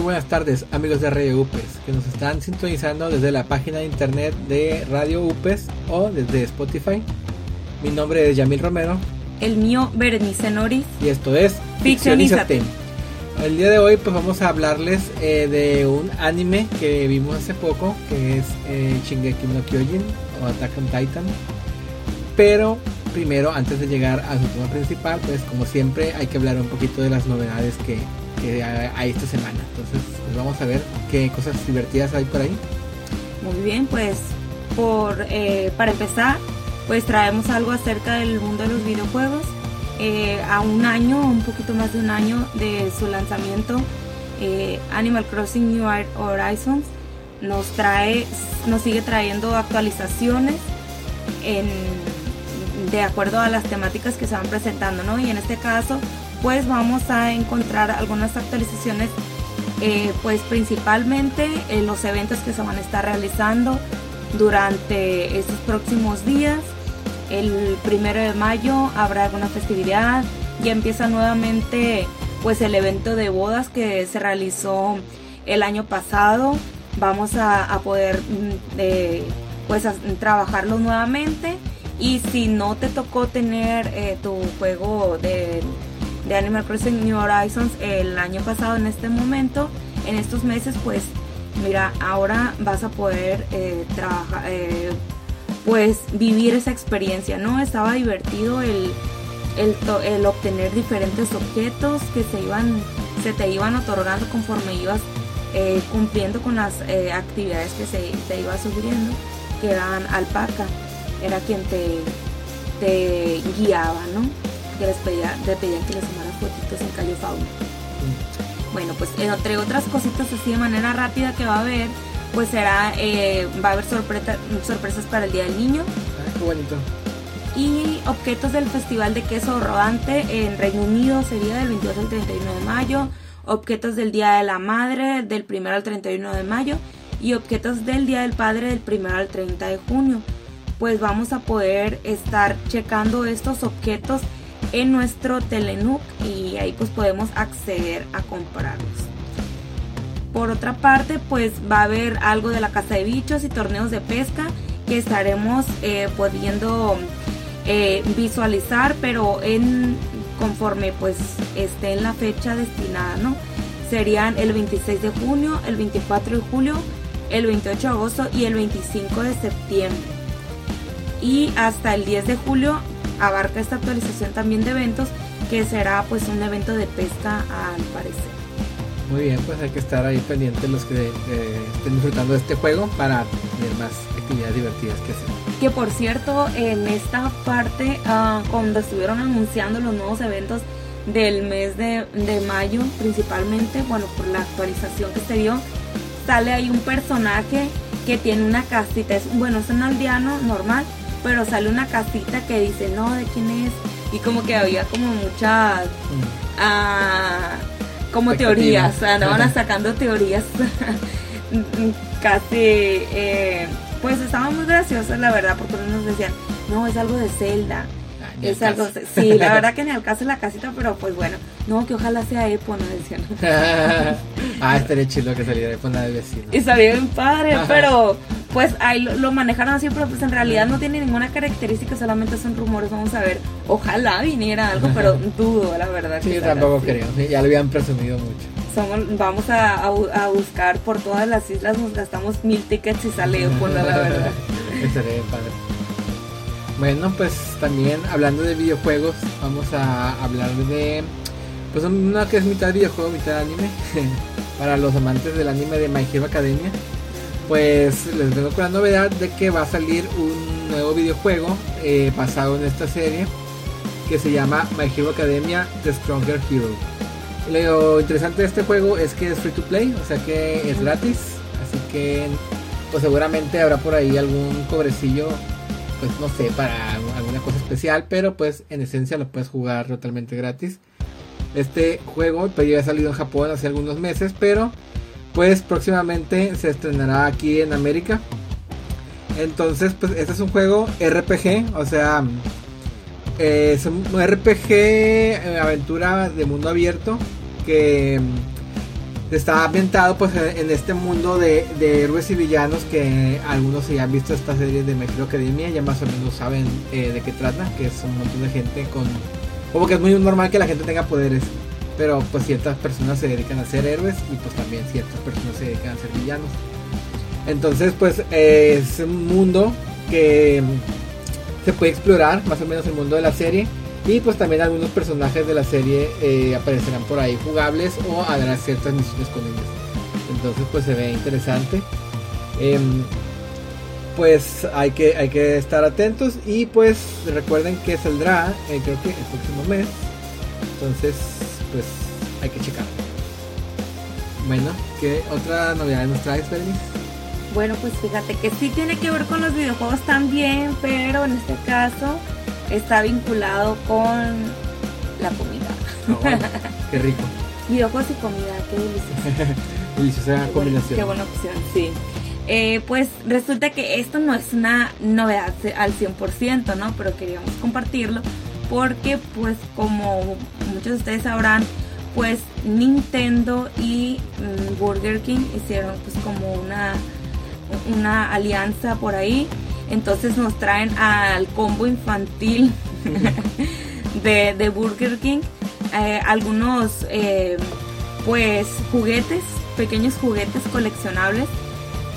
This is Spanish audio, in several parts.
buenas tardes amigos de Radio UPES que nos están sintonizando desde la página de internet de Radio UPES o desde Spotify. Mi nombre es Yamil Romero. El mío Berenice Noris. Y esto es Ficcionízate. El día de hoy pues vamos a hablarles eh, de un anime que vimos hace poco que es eh, Shingeki no Kyojin o Attack on Titan. Pero primero antes de llegar al tema principal pues como siempre hay que hablar un poquito de las novedades que que hay esta semana. Entonces, pues vamos a ver qué cosas divertidas hay por ahí. Muy bien, pues por eh, para empezar, pues traemos algo acerca del mundo de los videojuegos. Eh, a un año, un poquito más de un año de su lanzamiento, eh, Animal Crossing New Horizons nos trae, nos sigue trayendo actualizaciones en, de acuerdo a las temáticas que se van presentando, ¿no? Y en este caso, pues vamos a encontrar algunas actualizaciones eh, pues principalmente en los eventos que se van a estar realizando durante estos próximos días. El primero de mayo habrá alguna festividad ya empieza nuevamente pues el evento de bodas que se realizó el año pasado. Vamos a, poder mm, pues trabajarlo nuevamente. Y si no te tocó tener eh, tu juego de de Animal Crossing New Horizons el año pasado en este momento, en estos meses, pues mira, ahora vas a poder eh, trabajar, eh, pues vivir esa experiencia, ¿no? Estaba divertido el, el, obtener diferentes objetos que se iban, se te iban otorgando conforme ibas eh, cumpliendo con las actividades que se te iba sugiriendo, que eran alpaca, era quien te, te guiaba, ¿no? Que les pedía, le pedían que les tomaran fotitos en Calle Fauna. Bueno, pues entre otras cositas así de manera rápida que va a haber, pues será, eh, va a haber sorpresas para el Día del Niño. Ah, qué bonito. Y objetos del Festival de Queso Rodante en Reino Unido sería del 22 al 31 de mayo. Objetos del Día de la Madre del 1 al 31 de mayo. Y objetos del Día del Padre del 1 al 30 de junio. Pues vamos a poder estar checando estos objetos en nuestro Telenook y ahí pues podemos acceder a comprarlos. Por otra parte pues va a haber algo de la casa de bichos y torneos de pesca que estaremos eh, pudiendo eh, visualizar pero en conforme pues esté en la fecha destinada, ¿no? Serían el 26 de junio, el 24 de julio, el 28 de agosto y el 25 de septiembre. Y hasta el 10 de julio abarca esta actualización también de eventos que será pues un evento de pesca al parecer. Muy bien, pues hay que estar ahí pendientes los que eh, estén disfrutando de este juego para tener más actividades divertidas que hacer. Que por cierto, en esta parte, ah, cuando estuvieron anunciando los nuevos eventos del mes de, de, mayo, principalmente, bueno, por la actualización que se dio, sale ahí un personaje que tiene una casita, es, bueno, es un aldeano normal, pero sale una casita que dice, no, ¿de quién es? Y como que había como muchas, ah, como teorías, andaban sacando teorías casi, eh, pues estaban muy graciosas la verdad, porque nos decían, no, es algo de Zelda. Ah, es algo, sí, la verdad que ni al caso la casita, pero pues bueno, no, que ojalá sea Epo, no decían. ah, estaría chido que saliera Epo de vecino. Y sabía bien padre, pero pues ahí lo, manejaron así, pero pues en realidad no tiene ninguna característica, solamente son rumores, vamos a ver, ojalá viniera algo, pero dudo, la verdad. Sí, yo tampoco creo, ya lo habían presumido mucho. Somos, vamos a, a, buscar por todas las islas, nos gastamos mil tickets y sale por la verdad. Estaría padre. Bueno, pues también hablando de videojuegos, vamos a hablar de pues una que es mitad videojuego, mitad anime. Para los amantes del anime de My Hero Academia pues les vengo con la novedad de que va a salir un nuevo videojuego eh, basado en esta serie que se llama My Hero Academia The Stronger Hero. Lo interesante de este juego es que es free to play, o sea que es gratis, así que pues seguramente habrá por ahí algún cobrecillo, pues no sé, para alguna cosa especial, pero pues en esencia lo puedes jugar totalmente gratis. Este juego pues, ya ha salido en Japón hace algunos meses, pero pues próximamente se estrenará aquí en América. Entonces, pues este es un juego RPG, o sea, eh, es un RPG eh, aventura de mundo abierto que está ambientado pues en este mundo de, de héroes y villanos que algunos si han visto esta serie de Hero Academia ya más o menos saben eh, de qué trata, que es un montón de gente con... Como que es muy normal que la gente tenga poderes, pero pues ciertas personas se dedican a ser héroes y pues también ciertas personas se dedican a ser villanos. Entonces pues es un mundo que se puede explorar, más o menos el mundo de la serie y pues también algunos personajes de la serie eh, aparecerán por ahí jugables o habrá ciertas misiones con ellos. Entonces pues se ve interesante. Em, pues hay que, hay que estar atentos y pues recuerden que saldrá eh, creo que el próximo mes. Entonces pues hay que checar. Bueno, ¿qué otra novedad nos traes, Bernice? Bueno, pues fíjate que sí tiene que ver con los videojuegos también, pero en este caso está vinculado con la comida. qué rico. Videojuegos y comida, qué delicioso. Deliciosa combinación. Qué buena opción, sí. Eh, pues resulta que esto no es una novedad al 100%, ¿no? Pero queríamos compartirlo porque pues como muchos de ustedes sabrán, pues Nintendo y mm, Burger King hicieron pues como una, una alianza por ahí. Entonces nos traen al combo infantil de, Burger King eh, algunos eh, pues juguetes, pequeños juguetes coleccionables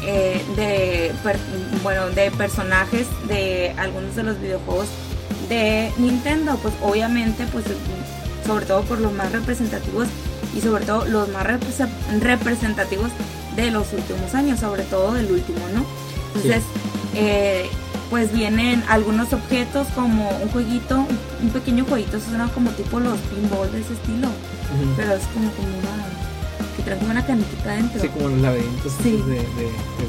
eh, de, bueno, de personajes de algunos de los videojuegos de Nintendo. Pues obviamente, pues sobre todo por los más representativos y sobre todo los más representativos de los últimos años, sobre todo del último, ¿no? Entonces, eh, pues vienen algunos objetos como un jueguito, un pequeño jueguito, eso suena como tipo los pinball de ese estilo, pero es como, como una, que trae como una caniquita dentro. Sí, como los laberintos de, de,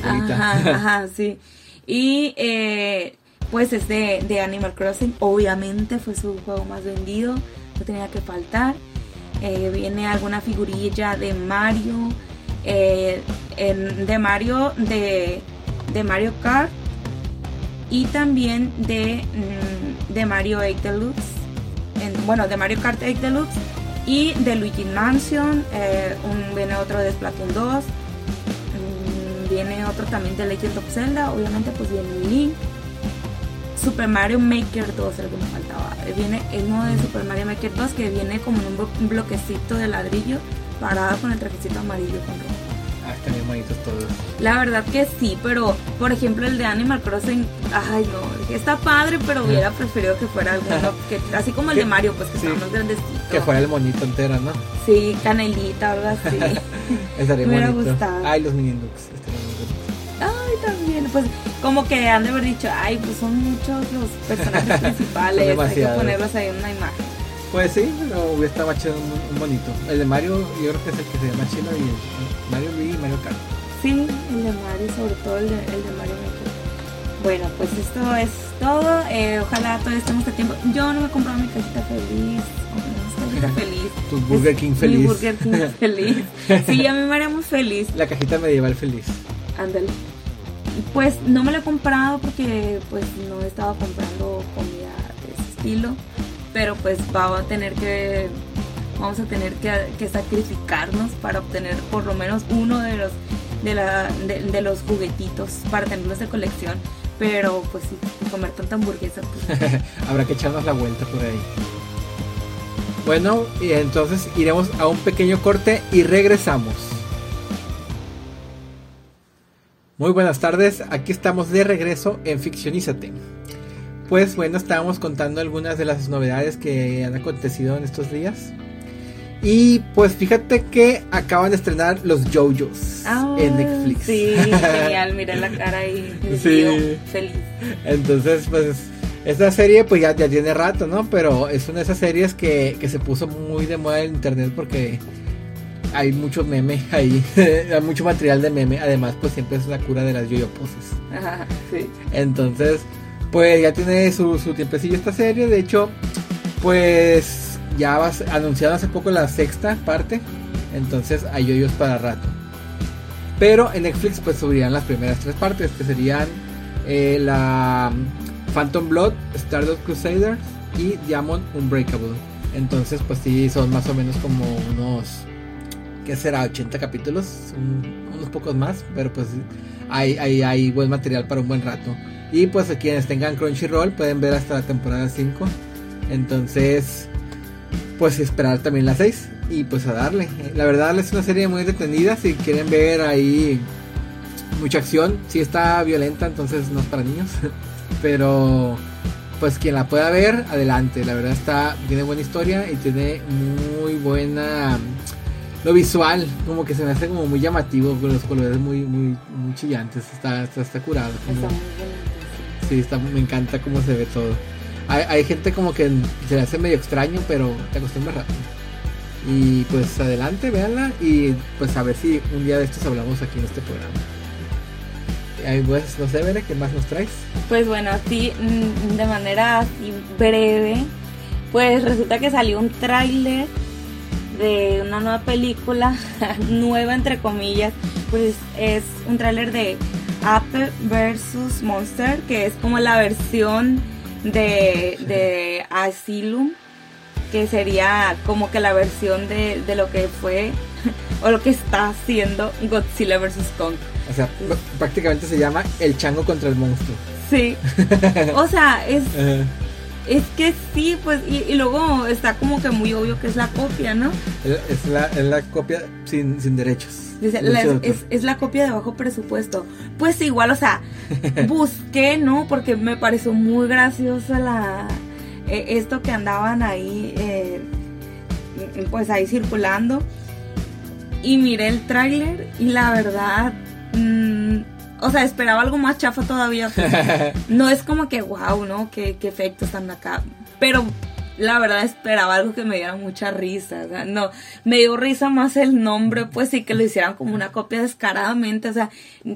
Ajá, ajá, sí. Y eh, pues es de, de, Animal Crossing, obviamente fue su juego más vendido, no tenía que faltar. Eh, viene alguna figurilla de Mario, de Mario de, de Mario Kart y también de, mm, de Mario 8 Deluxe, bueno, de Mario Kart 8 Deluxe y de Luigi Mansion, eh, un, viene otro de Splatoon 2, mm, viene otro también de Legend of Zelda, obviamente pues viene Link, Super Mario Maker 2, el que me faltaba, viene uno de Super Mario Maker 2 que viene como en un bloquecito de ladrillo parado con el trajecito amarillo con rojo. Ah, están bien bonitos todos. La verdad que sí, pero por ejemplo el de Animal Crossing, ay no, está padre, pero hubiera preferido que fuera alguno, que, así como el de Mario, pues que sí, más grandecito. Que fuera el monito entero, ¿no? Sí, canelita, algo así. Estaría Me hubiera gustado. Ay, los mini looks, también, pues como que han de haber dicho, ay, pues son muchos los personajes principales, hay que ponerlos ahí en una imagen. Pues sí, pero hubiera estado más chido, un, bonito. El de Mario, yo creo que es el que se llama chido y Mario Luigi y Mario Kart. Sí, el de Mario, sobre todo el de, el de Mario Maker. Bueno, pues esto es todo. Eh, ojalá todavía estemos a tiempo. Yo no me he comprado mi cajita feliz. Oh, feliz. Tu Burger King feliz. Mi Burger King feliz. Sí, a mí me haría muy feliz. La cajita medieval feliz. Ándale. Pues no me la he comprado porque pues no he estado comprando comida de ese estilo pero pues vamos a tener que vamos a tener que, sacrificarnos para obtener por lo menos uno de los de, la, de, los juguetitos para tenerlos de colección pero pues sí comer tanta hamburguesa pues. habrá que echarnos la vuelta por ahí bueno y entonces iremos a un pequeño corte y regresamos muy buenas tardes aquí estamos de regreso en Ficcionízate pues bueno, estábamos contando algunas de las novedades que han acontecido en estos días. Y pues fíjate que acaban de estrenar los JoJo's en Netflix. Sí, genial, mira la cara ahí. Sí. Feliz. Entonces, pues esta serie pues ya, ya tiene rato, ¿no? Pero es una de esas series que, que se puso muy de moda en internet porque hay mucho meme ahí, hay mucho material de meme. Además, pues siempre es la cura de las yo poses. Ajá, sí. Entonces, pues ya tiene su, su tiempecillo esta serie. De hecho, pues ya va, anunciado hace poco la sexta parte. Entonces hay yoyos para rato. Pero en Netflix pues subirían las primeras tres partes. Que serían eh, la Phantom Blood, Stardust Crusaders y Diamond Unbreakable. Entonces pues sí son más o menos como unos ¿qué será? 80 capítulos, unos pocos más, pero pues hay, hay, buen material para un buen rato. Y pues quienes tengan Crunchyroll pueden ver hasta la temporada 5. Entonces, pues esperar también la 6 y pues a darle. La verdad es una serie muy detenida si quieren ver ahí mucha acción. Si está violenta, entonces no es para niños. Pero pues quien la pueda ver, adelante. La verdad está tiene buena historia y tiene muy buena lo visual, como que se me hace como muy llamativo, con los colores muy muy muy chillantes. Está está, está curado. sí, está, me encanta cómo se ve todo. Hay, hay gente como que se le hace medio extraño, pero te acostumbras rápido. Y pues adelante, véanla y pues a ver si un día de estos hablamos aquí en este programa. Ahí pues, no sé, Bere, ¿qué más nos traes? Pues bueno, así mm, de manera así breve, pues resulta que salió un tráiler de una nueva película, nueva entre comillas, pues es un tráiler de Apple vs. Monster, que es como la versión de, de Asylum que sería como que la versión de, de lo que fue o lo que está haciendo Godzilla vs. Kong. O sea, prácticamente se llama El chango contra el monstruo. Sí. o sea, es... Es que sí, pues, y, luego está como que muy obvio que es la copia, ¿no? Es la, es la copia sin, sin derechos. Dice, es, es, la copia de bajo presupuesto. Pues igual, o sea, busqué, ¿no? Porque me pareció muy graciosa la, eh, esto que andaban ahí, eh, pues ahí circulando. Y miré el tráiler y la verdad, mm, o sea, esperaba algo más chafa todavía. no es como que, wow, ¿no? ¿Qué, efectos están acá. Pero la verdad esperaba algo que me diera mucha risa. no, me dio risa más el nombre, pues sí que lo hicieran como una copia descaradamente. O sea,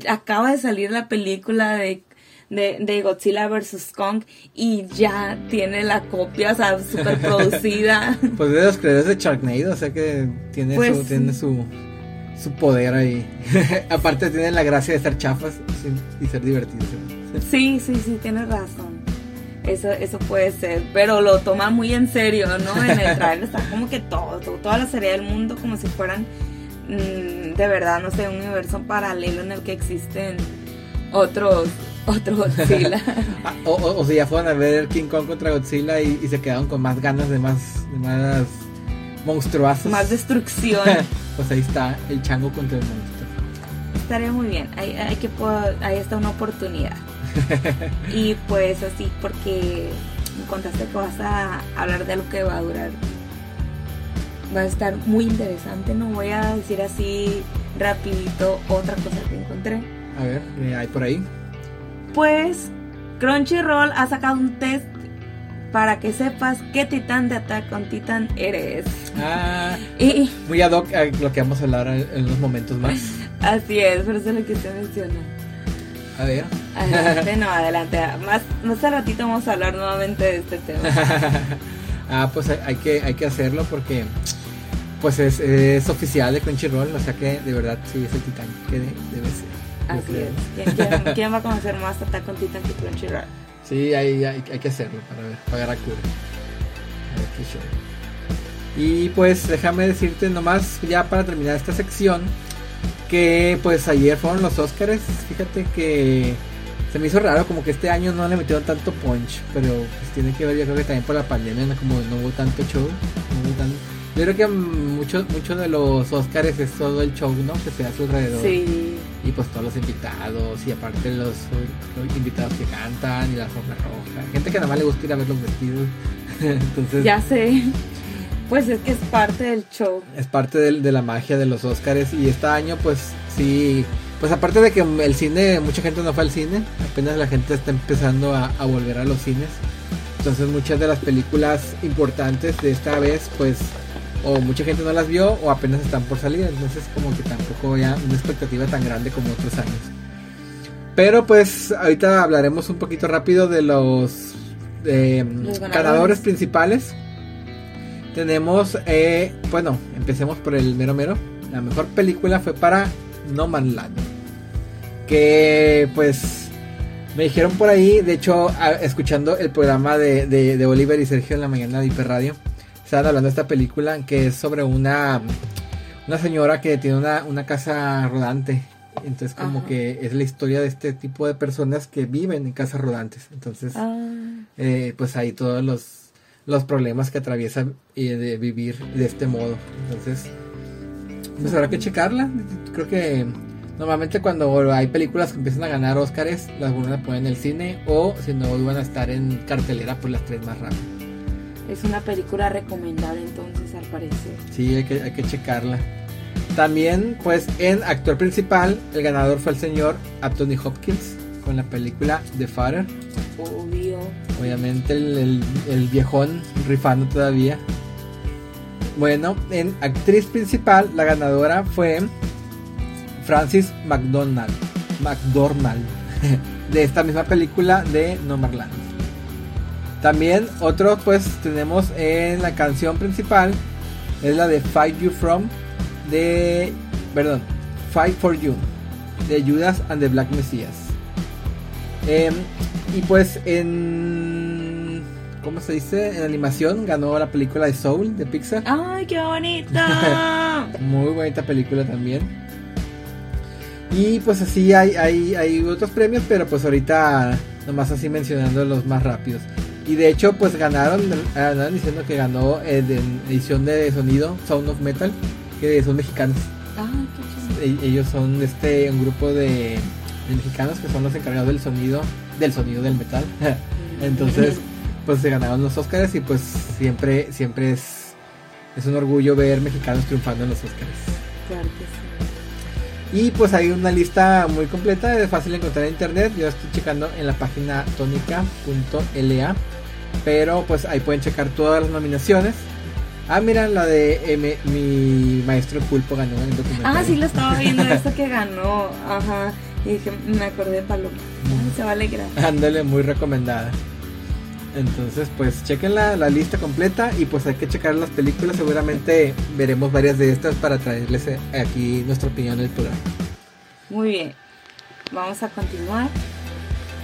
acaba de salir la película de de, Godzilla vs. Kong y ya tiene la copia, o sea, súper producida. pues de los creadores de Sharknado, o sea que tiene, pues su, tiene su, su poder ahí. Aparte tiene la gracia de ser chafas y ser divertidos. Sí, sí, sí, tienes razón. Eso, eso puede ser, pero lo toma muy en serio, ¿no? En el trailer está como que todo, toda la serie del mundo como si fueran mm, de verdad, no sé, un universo paralelo en el que existen otros otro Godzilla. Ah, o, o, ya fueron a ver King Kong contra Godzilla y, se quedaron con más ganas de más, de más monstruosos. Más destrucción. pues ahí está el chango contra el monstruo. Estaría muy bien. Ahí, hay que, ahí está una oportunidad. y pues así, porque me contaste que vas a hablar de algo que va a durar. Va a estar muy interesante. No voy a decir así rapidito otra cosa que encontré. A ver, hay por ahí? Pues Crunchyroll ha sacado un test para que sepas qué titán de Attack on Titan eres. Ah, y, muy ad hoc a lo que vamos a hablar en los momentos más. Así es, por eso es lo que te menciona. A ver. Adelante, no, adelante. Más, más al ratito vamos a hablar nuevamente de este tema. ah, pues hay, que, hay que hacerlo porque pues es, es, oficial de Crunchyroll, o sea que de verdad sí es el titán que debe ser. Así es. ¿Quién, va a conocer más Attack on Titan que Crunchyroll? Sí, hay, que hacerlo para ver, pagar a cura. Y pues déjame decirte nomás, ya para terminar esta sección, que pues ayer fueron los Oscars. Fíjate que se me hizo raro, como que este año no le metieron tanto punch, pero pues tiene que ver, yo creo que también por la pandemia, como no hubo tanto show, no yo creo que muchos mucho de los Oscars es todo el show, ¿no? Que se hace alrededor. Sí. Y pues todos los invitados y aparte los, invitados que cantan y la forma roja. Gente que nada más le gusta ir a ver los vestidos. Entonces. Ya sé. Pues es que es parte del show. Es parte de, la magia de los Oscars y este año pues sí. Pues aparte de que el cine, mucha gente no fue al cine, apenas la gente está empezando a, a volver a los cines. Entonces muchas de las películas importantes de esta vez pues o mucha gente no las vio o apenas están por salir, entonces como que tampoco ya una expectativa tan grande como otros años. Pero pues ahorita hablaremos un poquito rápido de los, ganadores principales. Tenemos, eh, bueno, empecemos por el mero mero. La mejor película fue para No Man Land. Que pues me dijeron por ahí, de hecho, escuchando el programa de, de Oliver y Sergio en la mañana de Hiper Radio estaban hablando de esta película que es sobre una una señora que tiene una, una casa rodante. Entonces como Ajá. que es la historia de este tipo de personas que viven en casas rodantes. Entonces, Ah, eh, pues ahí todos los, los problemas que atraviesa eh, de vivir de este modo. Entonces, pues habrá que checarla. Creo que normalmente cuando hay películas que empiezan a ganar Óscares, las vuelven a poner en el cine o si no van a estar en cartelera pues las tres más rápido. Es una película recomendable entonces, al parecer. Sí, hay que, hay que checarla. También, pues en actor principal, el ganador fue el señor Anthony Hopkins con la película The Father. Obvio. Obviamente el, el- el viejón rifando todavía. Bueno, en actriz principal, la ganadora fue Francis McDonald. McDormand. De esta misma película de Nomadland. También otro, pues tenemos en la canción principal. Es la de Fight You From. De. Perdón. Fight for You. De Judas and the Black Messiah. Em, y pues en. ¿Cómo se dice? En animación ganó la película de Soul de Pixar. ¡Ay, qué bonita! Muy bonita película también. Y pues así hay, hay, hay otros premios, pero pues ahorita nomás así mencionando los más rápidos. Y de hecho pues ganaron, andaban diciendo que ganó eh, de edición de sonido Sound of Metal, que son mexicanos. ¡Ay, qué chido! E- Ellos son este un grupo de, de mexicanos que son los encargados del sonido, del sonido del metal. Entonces, pues se ganaron los Oscars y pues siempre, siempre es, es un orgullo ver mexicanos triunfando en los Oscars. Claro que sí. Y pues hay una lista muy completa, es fácil encontrar en internet. Yo estoy checando en la página tónica.la. Pero pues ahí pueden checar todas las nominaciones. Ah, mira, la de mi, maestro Pulpo ganó en el documental. Ah, sí, lo estaba viendo, eso que ganó. Ajá. Y dije, me acordé de Paloma. Ay, se va a alegrar. Ándale, muy recomendada. Entonces, pues chequen la, la lista completa y pues hay que checar las películas. Seguramente veremos varias de estas para traerles eh, aquí nuestra opinión del programa. Muy bien. Vamos a continuar.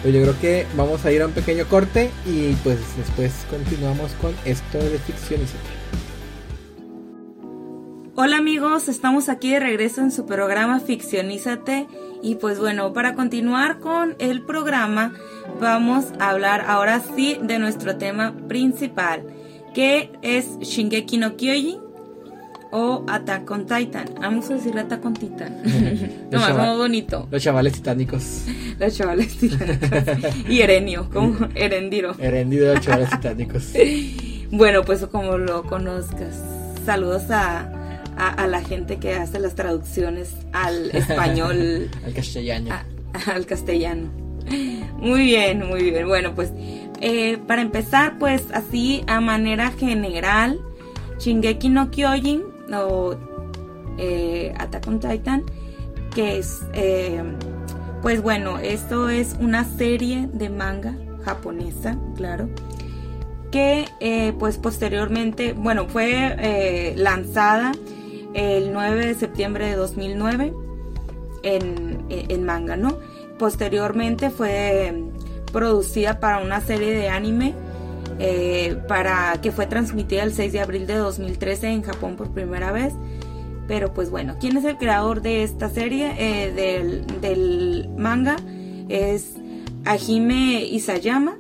Pues yo creo que vamos a ir a un pequeño corte y pues después continuamos con esto de ficción y. Hola amigos, estamos aquí de regreso en su programa Ficcionízate y pues bueno, para continuar con el programa vamos a hablar ahora sí de nuestro tema principal, que es Shingeki no Kyojin o Attack on Titan. Vamos a decirle Attack on Titan. Nomás chava- como bonito. Los chavales titánicos. Los chavales titánicos. y Erenio, como Erendiro. Herendido de los chavales titánicos. Bueno, pues como lo conozcas. Saludos a, a, a la gente que hace las traducciones al español, Al castellano. a- al castellano. Muy bien, muy bien. Bueno, pues eh, para empezar, pues así a manera general, Shingeki no Kyojin o eh, Attack on Titan, que es, eh, pues bueno, esto es una serie de manga japonesa, claro, que eh, pues posteriormente, bueno, fue eh, lanzada el 9 de septiembre de 2009 en, en manga, ¿no? Posteriormente fue producida para una serie de anime eh, para que fue transmitida el 6 de abril de 2013 en Japón por primera vez. Pero pues bueno, ¿quién es el creador de esta serie? Eh, del, del manga es Hajime Isayama.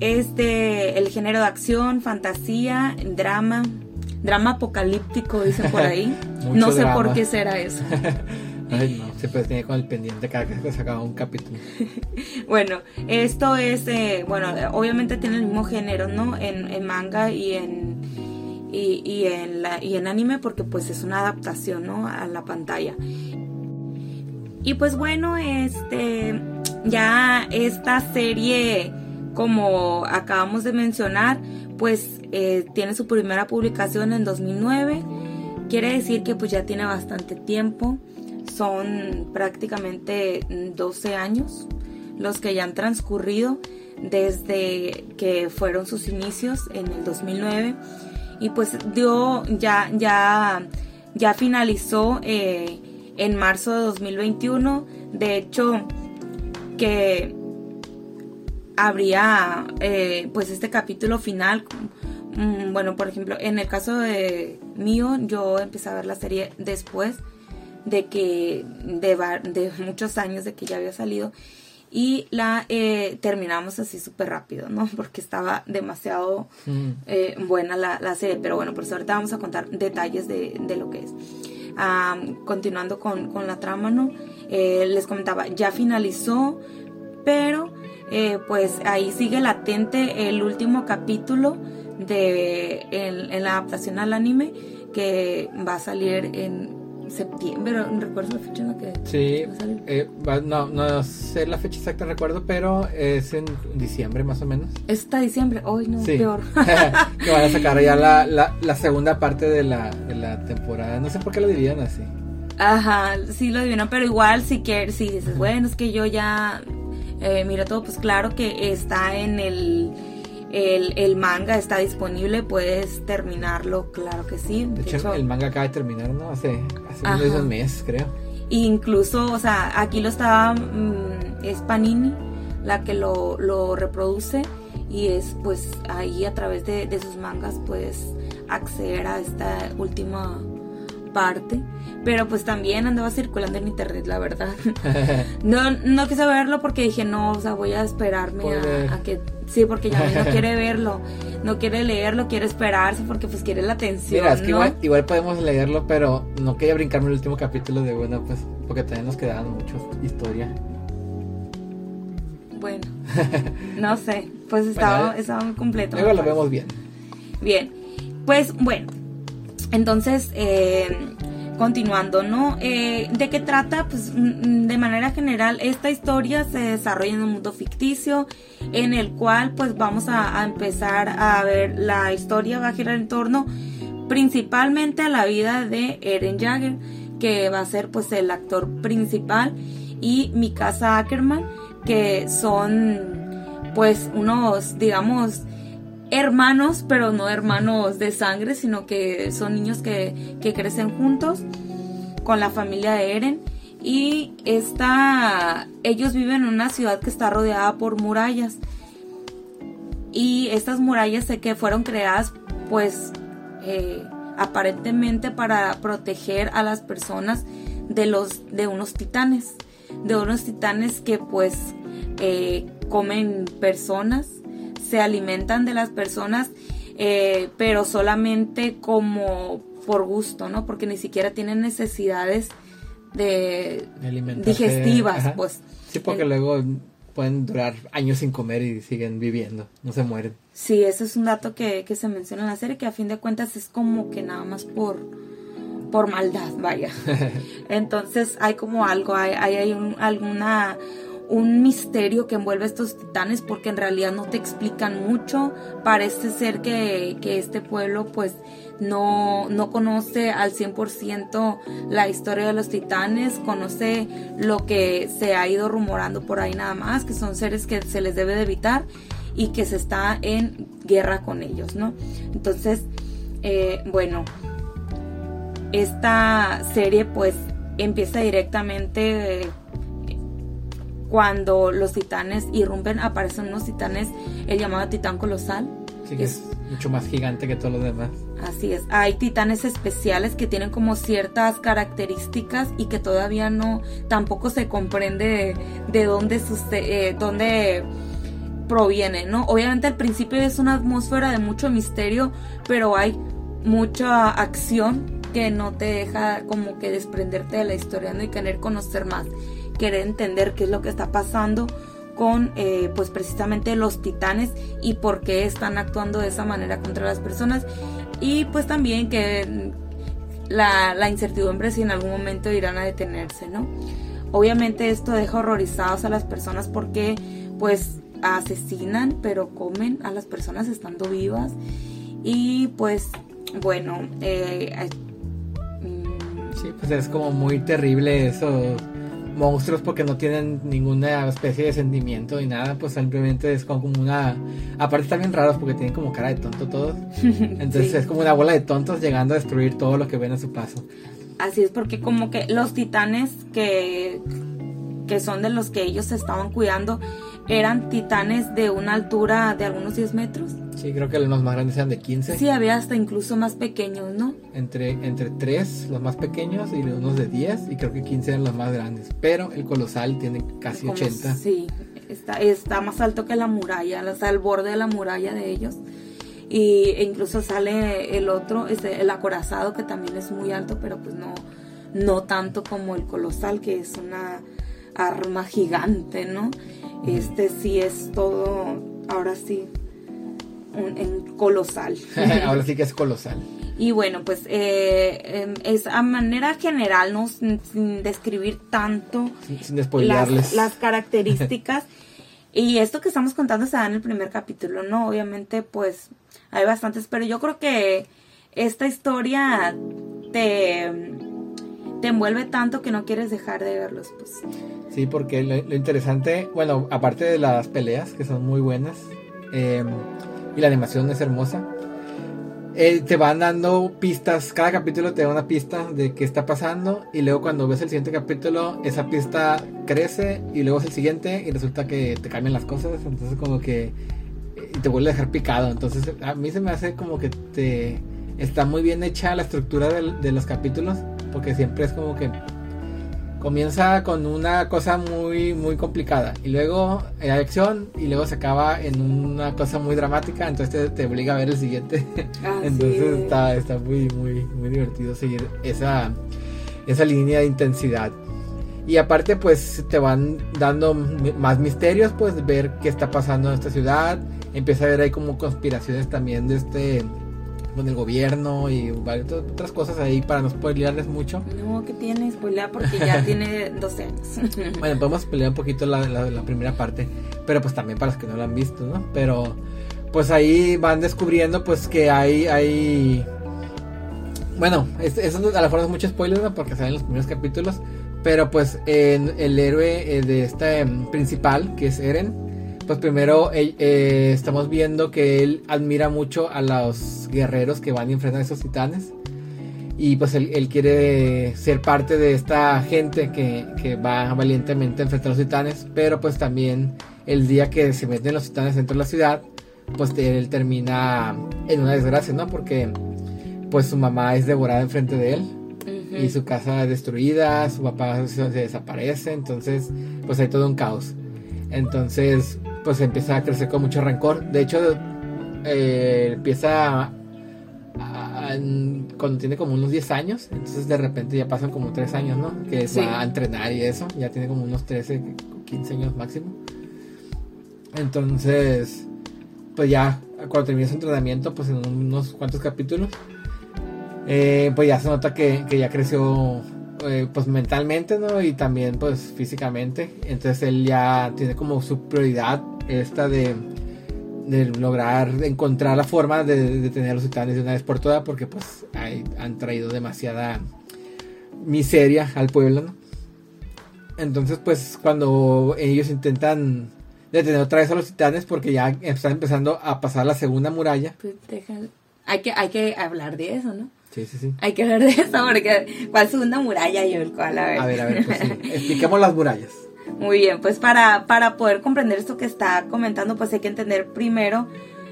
Es de el género de acción, fantasía, drama, drama apocalíptico, dicen por ahí. No sé drama. por qué será eso. Ay, no, siempre tiene con el pendiente cada vez que se acaba un capítulo. Bueno, esto es, eh, bueno, obviamente tiene el mismo género, ¿no? En, en manga y en, y, y en la, y en anime porque pues es una adaptación, ¿no? A la pantalla. Y pues bueno, este, ya esta serie, como acabamos de mencionar, pues eh, tiene su primera publicación en 2009. Quiere decir que pues ya tiene bastante tiempo. Son prácticamente 12 años los que ya han transcurrido desde que fueron sus inicios en el 2009 y pues ya ya ya finalizó eh, en marzo de 2021 de hecho que habría eh, pues este capítulo final mm, bueno, por ejemplo, en el caso de mío, yo empecé a ver la serie después de que, de, de muchos años de que ya había salido y la eh, terminamos así súper rápido, ¿no? Porque estaba demasiado mm. eh, buena la, la, serie, pero bueno, por eso ahorita vamos a contar detalles de, de lo que es. continuando con, con, la trama, ¿no? Eh, les comentaba, ya finalizó, pero pues ahí sigue latente el último capítulo de en la adaptación al anime que va a salir en septiembre, no recuerdo la fecha en la que sí, eh, no, no sé la fecha exacta, recuerdo, pero es en diciembre más o menos. Está diciembre, hoy no, peor. que van a sacar ya la, la, segunda parte de la, de la temporada, no sé por qué lo dirían así. Ajá, sí lo adivinan, pero igual si quieres, si dices, bueno, es que yo ya eh, mira todo, pues claro que está en el el, manga está disponible, puedes terminarlo, claro que sí. De, hecho, el manga acaba de terminar, ¿no? Hace, hace unos meses, creo. Incluso, o sea, aquí lo estaba, mm, es Panini la que lo, lo, reproduce y es pues ahí a través de, de sus mangas puedes acceder a esta última parte, pero pues también andaba circulando en internet, la verdad. no, no quise verlo porque dije, no, o sea, voy a esperarme a, que... Sí, porque ya no quiere verlo, no quiere leerlo, quiere esperarse porque pues quiere la atención. Mira, es que igual, igual, podemos leerlo, pero no quería brincarme el último capítulo de bueno, pues porque también nos quedaban muchas historia. Bueno, no sé, pues estaba, estaba muy completo. Luego lo vemos bien. Bien, pues bueno, entonces, eh, continuando, ¿no? Eh, ¿De qué trata? Pues mm, mm, de manera general, esta historia se desarrolla en un mundo ficticio en el cual pues vamos a, empezar a ver la historia va a girar en torno principalmente a la vida de Eren Jagger, que va a ser pues el actor principal, y Mikasa Ackerman, que son pues unos, digamos, hermanos, pero no hermanos de sangre, sino que son niños que, crecen juntos con la familia de Eren. Y ellos viven en una ciudad que está rodeada por murallas. Y estas murallas sé que fueron creadas pues eh, aparentemente para proteger a las personas de los de unos titanes de unos titanes que pues eh, comen personas se alimentan de las personas, eh, pero solamente como por gusto, ¿no? Porque ni siquiera tienen necesidades de, digestivas, pues. Sí, porque luego pueden durar años sin comer y siguen viviendo, no se mueren. Sí, ese es un dato que, que se menciona en la serie, que a fin de cuentas es como que nada más por, por maldad, vaya. Entonces hay como algo, hay, hay, alguna un misterio que envuelve a estos titanes porque en realidad no te explican mucho. Parece ser que, este pueblo pues no, no conoce al 100% la historia de los titanes, conoce lo que se ha ido rumorando por ahí nada más, que son seres que se les debe de evitar y que se está en guerra con ellos, ¿no? Entonces, eh, bueno, esta serie pues empieza directamente cuando los titanes irrumpen, aparecen unos titanes, el llamado titán colosal. Sí, que es, mucho más gigante que todos los demás. Así es. Hay titanes especiales que tienen como ciertas características y que todavía no, tampoco se comprende de, dónde, sucede, eh, dónde proviene, ¿no? Obviamente al principio es una atmósfera de mucho misterio, pero hay mucha acción que no te deja como que desprenderte de la historia ¿no? y querer conocer más querer entender qué es lo que está pasando con eh, pues precisamente los titanes y por qué están actuando de esa manera contra las personas. Y pues también que la, la incertidumbre si en algún momento irán a detenerse, ¿no? Obviamente esto deja horrorizados a las personas porque pues asesinan pero comen a las personas estando vivas. Y pues bueno eh, sí pues es como muy terrible eso monstruos porque no tienen ninguna especie de sentimiento ni nada, pues simplemente es como una... Aparte están bien raros porque tienen como cara de tonto todos. Entonces es como una bola de tontos llegando a destruir todo lo que ven a su paso. Así es porque como que los titanes que que son de los que ellos se estaban cuidando, eran titanes de una altura de algunos 10 metros. Sí, creo que los más grandes eran de 15. Sí, había hasta incluso más pequeños, ¿no? Entre, entre 3, los más pequeños, y unos de 10, y creo que 15 eran los más grandes. Pero el colosal tiene casi 80. Sí, está, está más alto que la muralla, está al borde de la muralla de ellos. Y e incluso sale el otro, este, el acorazado, que también es muy alto, pero pues no, no tanto como el colosal, que es una arma gigante, ¿no? Este sí es todo, ahora sí, un, colosal. ahora sí que es colosal. Y bueno, pues eh, em, es a manera general, ¿no? Sin, describir tanto sin, las, las, características. y esto que estamos contando se da en el primer capítulo, ¿no? Obviamente, pues hay bastantes, pero yo creo que esta historia te, envuelve tanto que no quieres dejar de verlos, pues. Sí, porque lo, interesante, bueno, aparte de las peleas, que son muy buenas, em, y la animación es hermosa, eh, te van dando pistas, cada capítulo te da una pista de qué está pasando, y luego cuando ves el siguiente capítulo, esa pista crece, y luego es el siguiente, y resulta que te cambian las cosas, entonces como que te vuelve a dejar picado. Entonces a mí se me hace como que te está muy bien hecha la estructura de, los capítulos, porque siempre es como que comienza con una cosa muy muy complicada y luego hay acción y luego se acaba en una cosa muy dramática entonces te, obliga a ver el siguiente. Entonces está, está muy muy muy divertido seguir esa esa línea de intensidad. Y aparte pues te van dando más misterios pues ver qué está pasando en esta ciudad. Empieza a ver ahí como conspiraciones también de este con el gobierno y varias otras cosas ahí para no spoilearles mucho. No, que tiene spoiler porque ya tiene 12 años. bueno, podemos spoilear un poquito la, la, primera parte, pero pues también para los que no lo han visto, ¿no? Pero pues ahí van descubriendo pues que hay, hay... Bueno, eso a lo mejor es mucho spoiler, ¿no? Porque salen los primeros capítulos, pero pues en el héroe eh, de este principal, que es Eren, pues primero eh, estamos viendo que él admira mucho a los guerreros que van y enfrentan a esos titanes. Y pues él, quiere ser parte de esta gente que, va valientemente a enfrentar a los titanes. Pero pues también el día que se meten los titanes dentro de la ciudad, pues él termina en una desgracia, ¿no? Porque pues su mamá es devorada enfrente de él. Y su casa destruida, su papá se desaparece, entonces pues hay todo un caos. Entonces, pues empieza a crecer con mucho rencor. De hecho, eh, empieza cuando tiene como unos 10 años, entonces de repente ya pasan como 3 años, ¿no? Que va a entrenar y eso, ya tiene como unos 13, 15 años máximo. Entonces, pues ya cuando termina su entrenamiento, pues en unos cuantos capítulos, eh, pues ya se nota que, que ya creció eh, pues mentalmente, ¿no? Y también pues físicamente. Entonces él ya tiene como su prioridad esta de, lograr encontrar la forma de detener a los titanes de una vez por todas porque pues han traído demasiada miseria al pueblo entonces pues cuando ellos intentan detener otra vez a los titanes porque ya están empezando a pasar la segunda muralla pues hay que hay que hablar de eso no Sí, sí, sí. Hay que hablar de eso porque ¿cuál segunda muralla yo el cual? A ver, a ver, a ver pues expliquemos las murallas. Muy bien, pues para, para poder comprender esto que está comentando, pues hay que entender primero,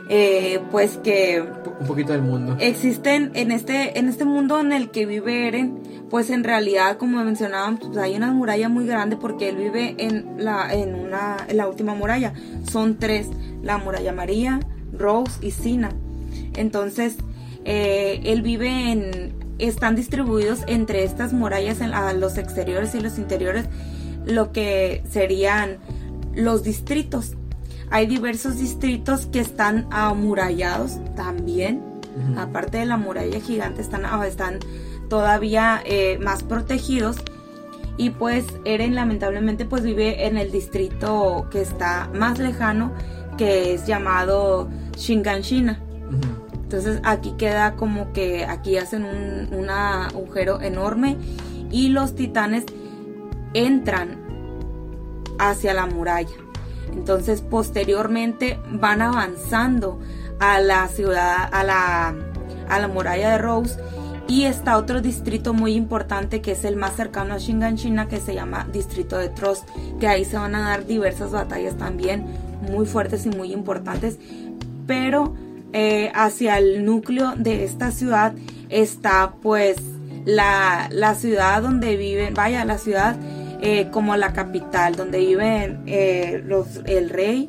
eh, pues que... Un poquito del mundo. Existen en este, en este mundo en el que vive Eren, pues en realidad, como mencionaban, pues hay una muralla muy grande porque él vive en la, en una, en la última muralla. Son tres, la muralla María, Rose y Sina. Entonces, eh, él vive en, están distribuidos entre estas murallas en, a los exteriores y los interiores lo que serían los distritos. Hay diversos distritos que están amurallados también. Aparte de la muralla gigante, están, ah, están todavía eh, más protegidos. Y pues Eren lamentablemente pues vive en el distrito que está más lejano, que es llamado Shinganshina. Entonces aquí queda como que aquí hacen un, un agujero enorme y los titanes entran hacia la muralla. Entonces posteriormente van avanzando a la ciudad, a la, a la muralla de Rose Y está otro distrito muy importante que es el más cercano a Shinganshina que se llama Distrito de Trost, que ahí se van a dar diversas batallas también muy fuertes y muy importantes. Pero eh, hacia el núcleo de esta ciudad está pues la, ciudad donde viven, vaya, la ciudad eh, como la capital, donde viven eh, los, el rey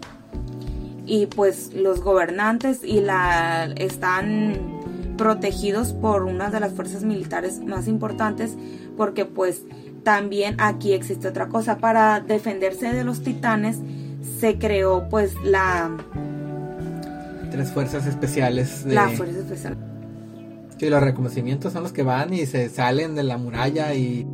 y pues los gobernantes y la están protegidos por una de las fuerzas militares más importantes porque pues también aquí existe otra cosa. Para defenderse de los titanes se creó pues la las fuerzas especiales de la fuerza especial. Sí los reconocimientos son los que van y se salen de la muralla y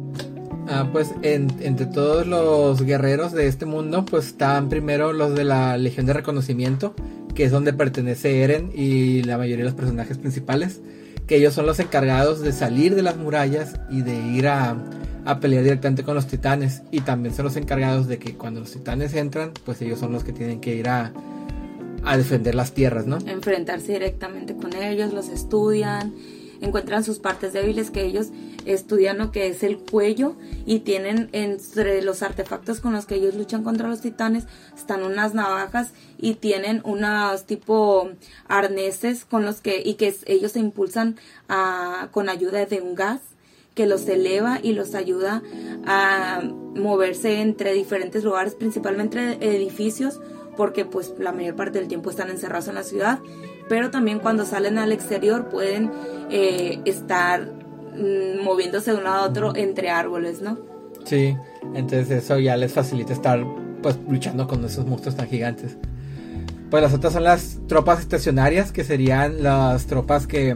ah, pues entre todos los guerreros de este mundo pues están primero los de la legión de reconocimiento que es donde pertenece Eren y la mayoría de los personajes principales, que ellos son los encargados de salir de las murallas y de ir a, pelear directamente con los titanes, y también son los encargados de que cuando los titanes entran, pues ellos son los que tienen que ir a, a defender las tierras, ¿no? Enfrentarse directamente con ellos, los estudian encuentran sus partes débiles que ellos estudian lo que es el cuello y tienen entre los artefactos con los que ellos luchan contra los titanes están unas navajas y tienen unos tipo arneses con los que y que ellos se impulsan a, con ayuda de un gas que los eleva y los ayuda a moverse entre diferentes lugares, principalmente edificios, porque pues la mayor parte del tiempo están encerrados en la ciudad pero también cuando salen al exterior pueden eh, estar mm, moviéndose de un lado a otro entre árboles, ¿no? Sí, entonces eso ya les facilita estar pues luchando con esos monstruos tan gigantes. Pues las otras son las tropas estacionarias, que serían las tropas que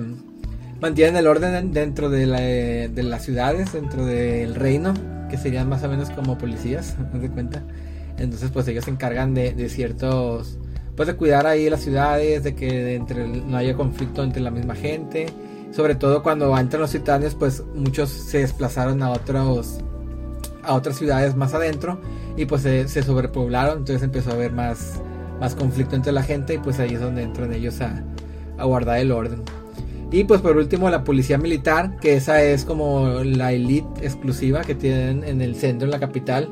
mantienen el orden dentro de, de las ciudades, dentro del reino, que serían más o menos como policías, ¿no de cuenta? Entonces pues ellos se encargan de, de ciertos pues de cuidar ahí las ciudades, de que entre, no haya conflicto entre la misma gente. Sobre todo cuando entran los titanes, pues muchos se desplazaron a otros a otras ciudades más adentro y pues se, sobrepoblaron, entonces empezó a haber más, más conflicto entre la gente y pues ahí es donde entran ellos a, guardar el orden. Y pues por último la policía militar, que esa es como la elite exclusiva que tienen en el centro, en la capital,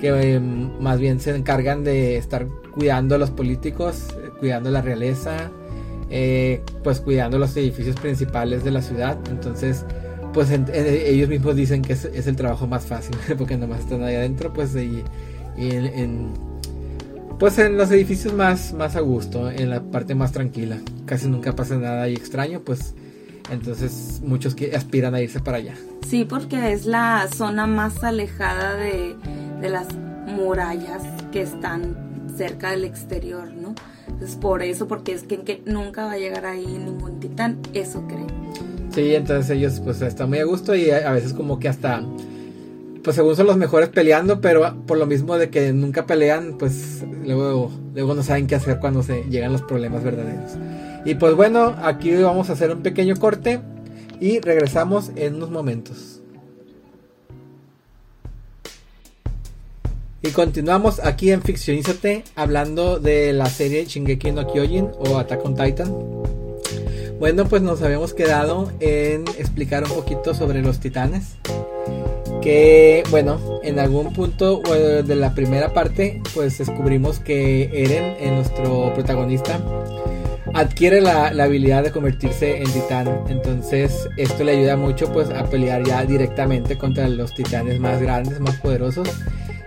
que em, más bien se encargan de estar cuidando a los políticos, eh, cuidando la realeza, eh, pues cuidando los edificios principales de la ciudad. Entonces, pues ellos mismos dicen que es, el trabajo más fácil, porque nomás están ahí adentro, pues y, en, pues en los edificios más, más a gusto, en la parte más tranquila. Casi nunca pasa nada ahí extraño, pues entonces muchos que aspiran a irse para allá. Sí, porque es la zona más alejada de, de las murallas que están cerca del exterior, ¿no? Entonces por eso, porque es que, nunca va a llegar ahí ningún titán, eso creen. Sí, entonces ellos pues están muy a gusto y a veces como que hasta, pues según son los mejores peleando, pero por lo mismo de que nunca pelean, pues luego, luego no saben qué hacer cuando se llegan los problemas verdaderos. Y pues bueno, aquí vamos a hacer un pequeño corte y regresamos en unos momentos. Y continuamos aquí en Ficcionízate hablando de la serie Shingeki no Kyojin o Attack on Titan. Bueno, pues nos habíamos quedado en explicar un poquito sobre los titanes. Que bueno, en algún punto de la primera parte, pues descubrimos que Eren, en nuestro protagonista, adquiere la, la, habilidad de convertirse en titán. Entonces esto le ayuda mucho pues a pelear ya directamente contra los titanes más grandes, más poderosos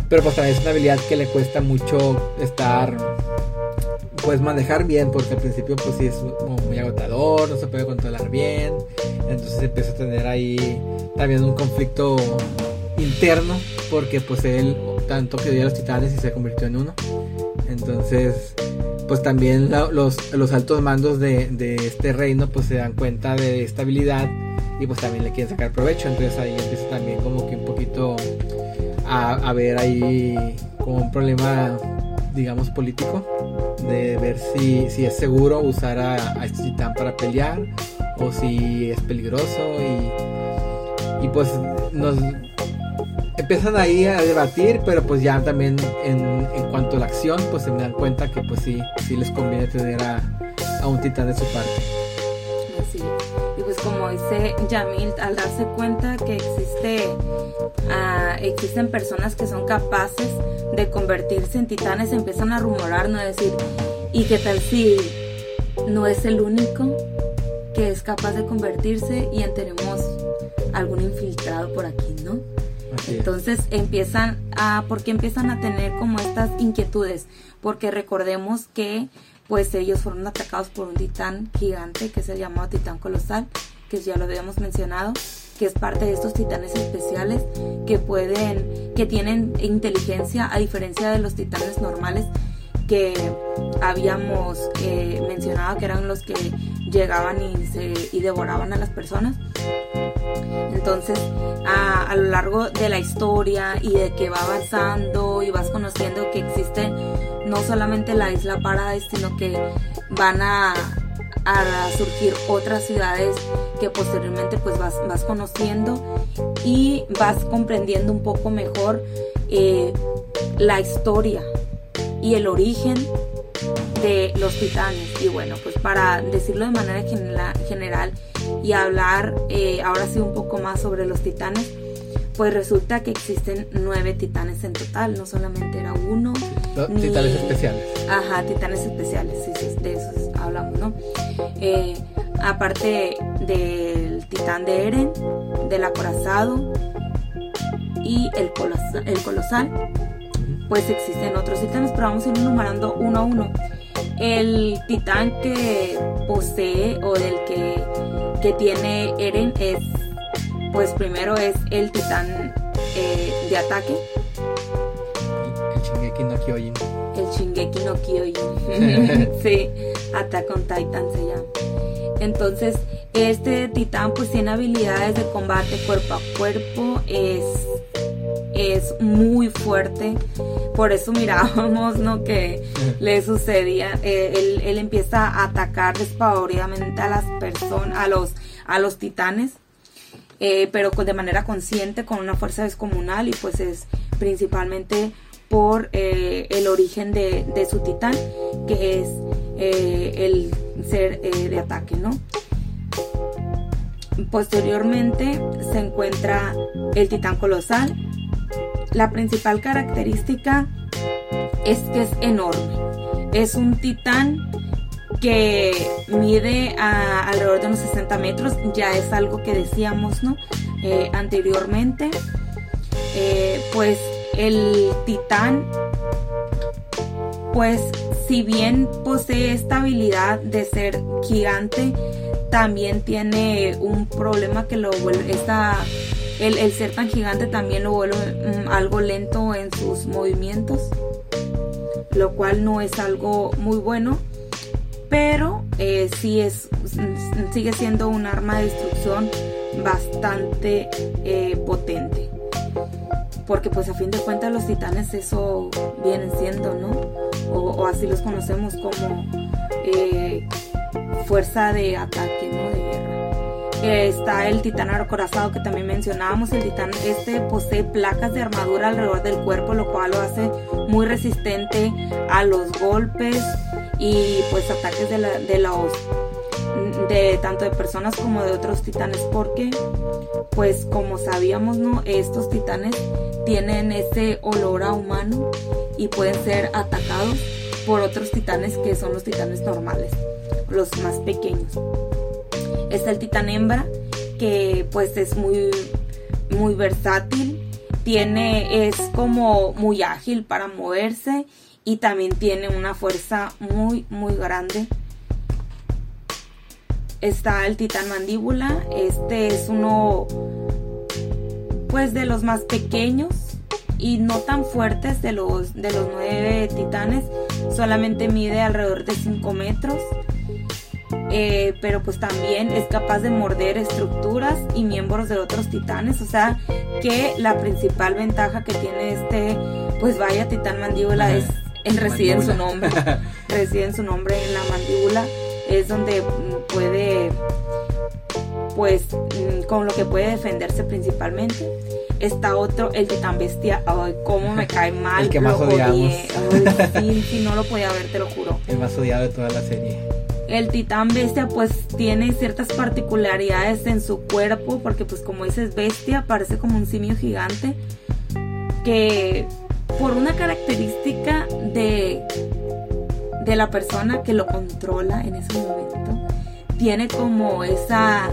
pero pues también es una habilidad que le cuesta mucho estar, pues manejar bien, porque al principio pues sí es muy agotador, no se puede controlar bien, entonces empieza a tener ahí también un conflicto interno, porque pues él tanto que dio a los titanes y se convirtió en uno. Entonces, pues también los, los, altos mandos de, de, este reino pues se dan cuenta de esta habilidad y pues también le quieren sacar provecho. Entonces ahí empieza también como que un poquito a, ver ahí como un problema, digamos, político, de ver si, si es seguro usar a, a este para pelear o si es peligroso y, y pues nos empiezan ahí a debatir, pero pues ya también en, en, cuanto a la acción, pues se me dan cuenta que pues sí, sí les conviene tener a, a un titán de su parte. Como dice Yamil, al darse cuenta que existe, ah, existen personas que son capaces de convertirse en titanes, empiezan a rumorar, ¿no? decir, ¿y qué tal si no es el único que es capaz de convertirse y tenemos algún infiltrado por aquí, ¿no? Entonces empiezan a, porque empiezan a tener como estas inquietudes, porque recordemos que pues ellos fueron atacados por un titán gigante que se llamado titán colosal, que ya lo habíamos mencionado, que es parte de estos titanes especiales que pueden, que tienen inteligencia a diferencia de los titanes normales que habíamos eh, mencionado que eran los que llegaban y, se, y devoraban a las personas. Entonces, a, lo largo de la historia y de que va avanzando y vas conociendo que existen no solamente la isla Paradise, sino que van a, a surgir otras ciudades que posteriormente pues vas, vas, conociendo y vas comprendiendo un poco mejor eh, la historia y el origen de los titanes. Y bueno, pues para decirlo de manera general y hablar eh, ahora sí un poco más sobre los titanes, pues resulta que existen nueve titanes en total, no solamente era uno. Titanes especiales. Ajá, titanes especiales, sí, de esos hablamos, ¿no? Eh, aparte del titán de Eren, del acorazado y el, el colosal, pues existen otros titanes, pero vamos a ir enumerando uno a uno. El titán que posee o del que, que tiene Eren es pues primero es el titán eh, de ataque. El Shingeki no Kyojin. El Shingeki no Kyojin. sí, Attack on Titan se llama. Entonces, este titán pues tiene habilidades de combate cuerpo a cuerpo, es, es muy fuerte. Por eso mirábamos ¿no? que le sucedía. Eh, él, él, empieza a atacar despavoridamente a las personas, a los, a los titanes eh, pero de manera consciente, con una fuerza descomunal y pues es principalmente por eh, el origen de, su titán, que es eh, el ser de ataque, ¿no? Posteriormente se encuentra el titán colosal. La principal característica es que es enorme. Es un titán que mide alrededor de unos 60 metros, ya es algo que decíamos ¿no? Eh, anteriormente. Eh, pues el titán, pues si bien posee esta habilidad de ser gigante, también tiene un problema que lo vuelve, esta, el, el ser tan gigante también lo vuelve mm, algo lento en sus movimientos, lo cual no es algo muy bueno pero eh, sí es, sigue siendo un arma de destrucción bastante eh, potente. Porque pues a fin de cuentas los titanes eso vienen siendo, ¿no? O, así los conocemos como eh, fuerza de ataque, ¿no? De guerra. está el titán acorazado que también mencionábamos. El titán este posee placas de armadura alrededor del cuerpo, lo cual lo hace muy resistente a los golpes y pues ataques de, la, de los de tanto de personas como de otros titanes porque pues como sabíamos no estos titanes tienen ese olor a humano y pueden ser atacados por otros titanes que son los titanes normales los más pequeños. Está el titán hembra que pues es muy muy versátil tiene es como muy ágil para moverse y también tiene una fuerza muy muy grande. Está el titán mandíbula, este es uno pues de los más pequeños y no tan fuertes de los, de los nueve titanes, solamente mide alrededor de 5 metros. Eh, pero pues también es capaz de morder estructuras y miembros de otros titanes, o sea que la principal ventaja que tiene este pues vaya titán mandíbula es él reside en su nombre, reside en su nombre en la mandíbula, es donde puede, pues, mm, con lo que puede defenderse principalmente. Está otro, el titán bestia, ay, cómo me cae mal. El que más odiamos. sí, no lo podía ver, te lo juro. El más odiado de toda la serie. El titán bestia pues tiene ciertas particularidades en su cuerpo porque pues como dices bestia parece como un simio gigante que por una característica de, de la persona que lo controla en ese momento tiene como esa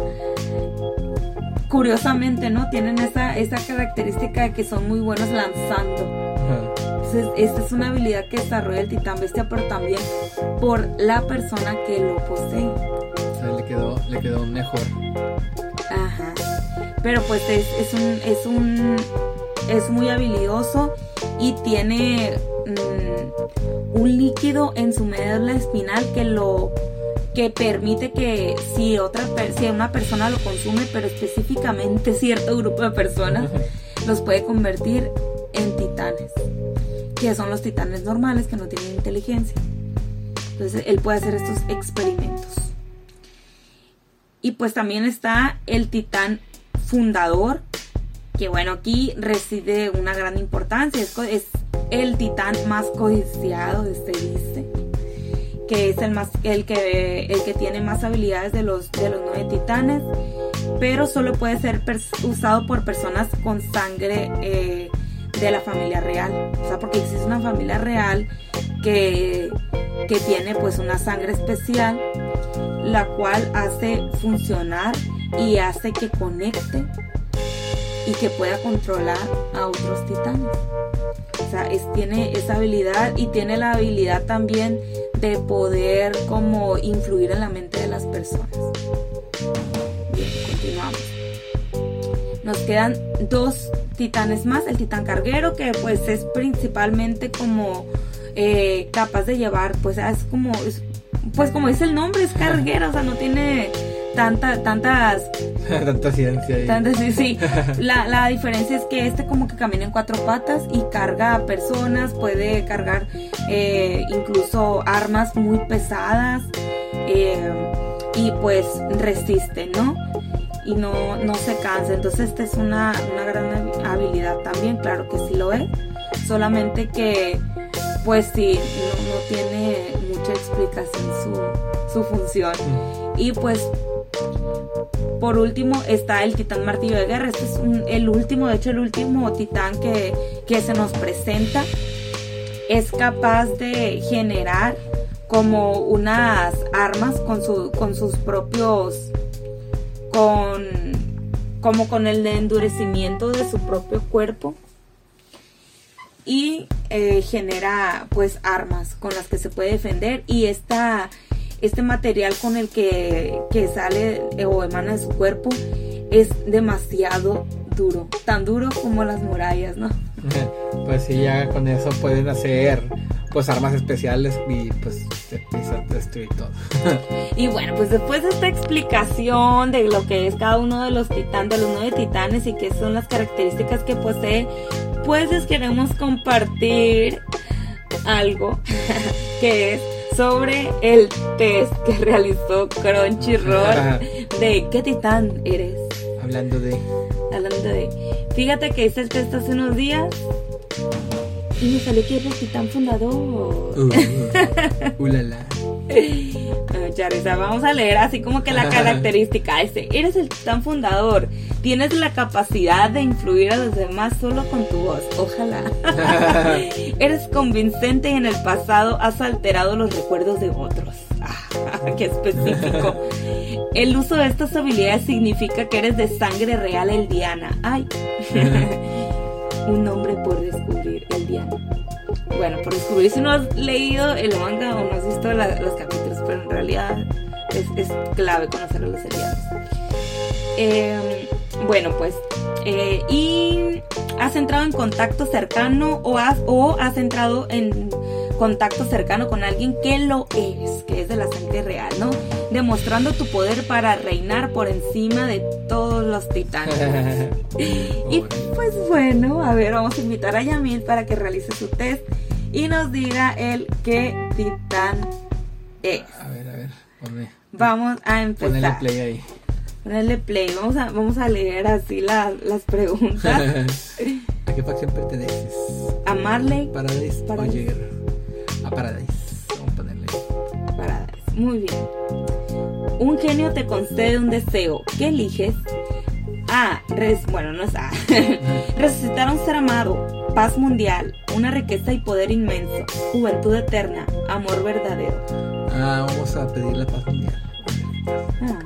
curiosamente, ¿no? Tienen esa, esa característica de que son muy buenos lanzando. Entonces, esta es una habilidad que desarrolla el titán bestia, pero también por la persona que lo posee. O sea, le quedó, le quedó mejor. Ajá. Pero pues es, es un, es un, es muy habilidoso y tiene mm, un líquido en su médula espinal que lo que permite que si otra si una persona lo consume, pero específicamente cierto grupo de personas los puede convertir en titanes, que son los titanes normales que no tienen inteligencia. Entonces él puede hacer estos experimentos. Y pues también está el titán fundador, que bueno, aquí reside una gran importancia, es, es el titán más codiciado, se dice que es el más el que el que tiene más habilidades de los de los nueve titanes pero solo puede ser usado por personas con sangre eh, de la familia real. O sea porque existe una familia real que que tiene pues una sangre especial la cual hace funcionar y hace que conecte y que pueda controlar a otros titanes o sea, es, tiene esa habilidad y tiene la habilidad también de poder como influir en la mente de las personas. Bien, continuamos. Nos quedan dos titanes más, el titán carguero que pues es principalmente como eh, capaz de llevar, pues es como, pues como dice el nombre, es carguero, o sea, no tiene tanta, tantas... Tanta ciencia. sí, sí. La, la, diferencia es que este como que camina en cuatro patas y carga a personas, puede cargar eh, incluso armas muy pesadas eh, y pues resiste, ¿no? Y no, no se cansa. Entonces esta es una, una gran habilidad también, claro que sí lo es. Solamente que pues sí, no, no tiene mucha explicación su, su función. Mm. Y pues por último está el titán martillo de guerra. Este es el último, de hecho el último titán que, se nos presenta. Es capaz de generar como unas armas con, su, con sus propios... con como con el endurecimiento de su propio cuerpo y eh, genera pues armas con las que se puede defender y esta este material con el que, sale o emana de su cuerpo es demasiado duro, tan duro como las murallas, ¿no? Pues sí, ya con eso pueden hacer pues armas especiales y pues destruir todo. y bueno, pues después de esta explicación de lo que es cada uno de los titanes, de los nueve titanes y qué son las características que posee, pues les queremos compartir algo que es sobre el test que realizó Crunchyroll de qué titán eres. Hablando de. Hablando de. Fíjate que hice el test hace unos días y me salió que eres titán fundador. Uh, ulala. vamos a leer así como que la característica. Este, eres el titán fundador. Tienes la capacidad de influir a los demás solo con tu voz. Ojalá. eres convincente y en el pasado has alterado los recuerdos de otros. Ah, qué específico. El uso de estas habilidades significa que eres de sangre real eldiana. Ay. Un nombre por descubrir, Eldiana. Bueno, por descubrir si no has leído el manga o no has visto los capítulos, pero en realidad es, clave conocer a los eldianos. Em, bueno, pues, eh, y has entrado en contacto cercano o has, o has entrado en contacto cercano con alguien que lo es, que es de la sangre real, ¿no? Demostrando tu poder para reinar por encima de todos los titanes. y pues bueno, a ver, vamos a invitar a Yamil para que realice su test y nos diga el qué titán es. A ver, a ver, ponme. Vamos a empezar. Ponle play ahí. Ponerle play. Vamos a, vamos a leer así las preguntas. ¿A qué facción perteneces? A Marley. Paradise, Paradise. A Paradise. Vamos a ponerle. Paradise. Muy bien. Un genio te concede un deseo. ¿Qué eliges? A. Res bueno, no es A. Resucitar a un ser amado. Paz mundial. Una riqueza y poder inmenso. Juventud eterna. Amor verdadero. Ah, vamos a pedir la paz mundial. Ah.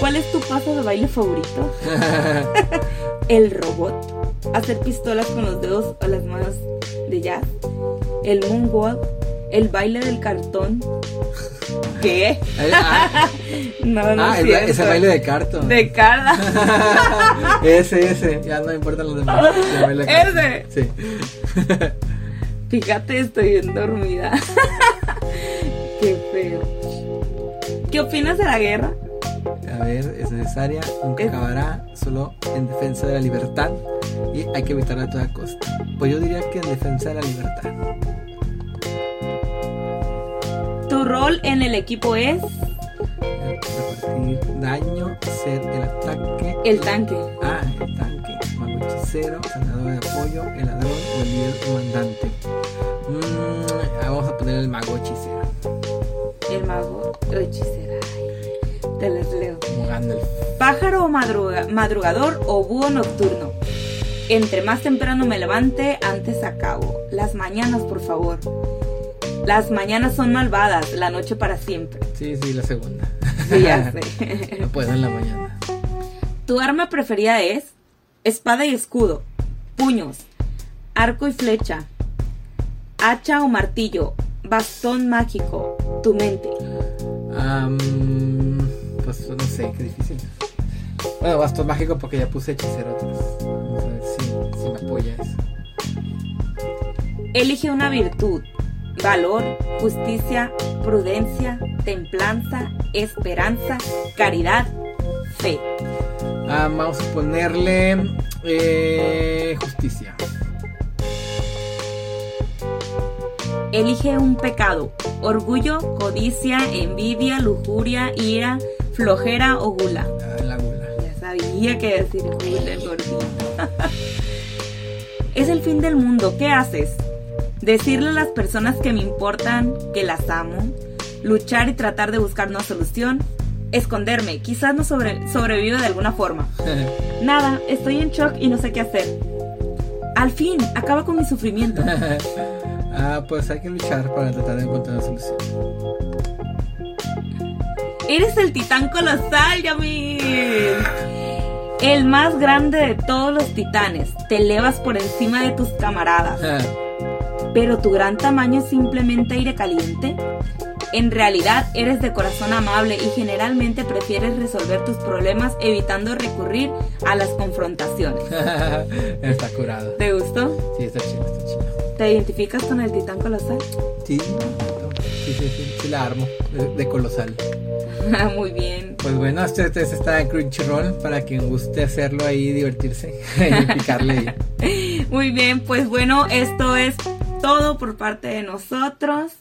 ¿Cuál es tu paso de baile favorito? El robot. Hacer pistolas con los dedos o las manos de jazz. El moonwalk. El baile del cartón. ¿Qué? Ah, No, no ah, es el ese baile de cartón. De cara. ese, ese. Ya no importan los demás. El. Ese. Sí. Fíjate, estoy bien dormida. Qué feo. ¿Qué opinas de la guerra? A ver, es necesaria, nunca Es- acabará, solo en defensa de la libertad y hay que evitarla a toda costa. Pues yo diría que en defensa de la libertad. Rol en el equipo es Repartir daño, ser el ataque. el tanque. Ah, el tanque, mago hechicero, sanador de apoyo, el ladrón o el líder comandante. Mm, vamos a poner el mago hechicero, El mago o hechicera. Ay, Te las leo. Pájaro madruga- madrugador o búho nocturno. Entre más temprano me levante, antes acabo. Las mañanas, por favor. Las mañanas son malvadas, la noche para siempre. Sí, sí, la segunda. Sí, ya sé. No puedo en la mañana. Tu arma preferida es espada y escudo, puños, arco y flecha, hacha o martillo, bastón mágico, tu mente. Am, pues no sé, qué difícil. Bueno, bastón mágico porque ya puse hechicero atrás. Vamos a ver si, si me apoya eso. Elige una virtud, valor, justicia, prudencia, templanza, esperanza, caridad, fe. Ah, vamos a ponerle eh, justicia. Elige un pecado, orgullo, codicia, envidia, lujuria, ira, flojera o gula. Ah, la gula. Ya sabía que decir gula, el gordito. es el fin del mundo, ¿qué haces? Decirle a las personas que me importan que las amo, luchar y tratar de buscar una solución, esconderme, quizás no sobre, sobreviva de alguna forma. Nada, estoy en shock y no sé qué hacer. Al fin, acaba con mi sufrimiento. ah, pues hay que luchar para tratar de encontrar una solución. Eres el titán colosal, Yamil. El más grande de todos los titanes. Te elevas por encima de tus camaradas. Pero tu gran tamaño es simplemente aire caliente. En realidad eres de corazón amable y generalmente prefieres resolver tus problemas evitando recurrir a las confrontaciones. está curado. ¿Te gustó? Sí, está chido, está chido. ¿Te identificas con el titán colosal? Sí, sí, sí, sí, sí la armo de, de colosal. Muy bien. Pues bueno, este, este está en Crunchyroll para quien guste hacerlo ahí, divertirse y picarle ahí. Muy bien, pues bueno, esto es todo por parte de nosotros.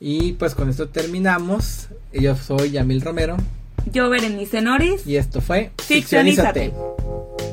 Y pues con esto terminamos. Yo soy Yamil Romero Yo, Berenice Noris. y esto fue Ficcionízate. Ficcionízate.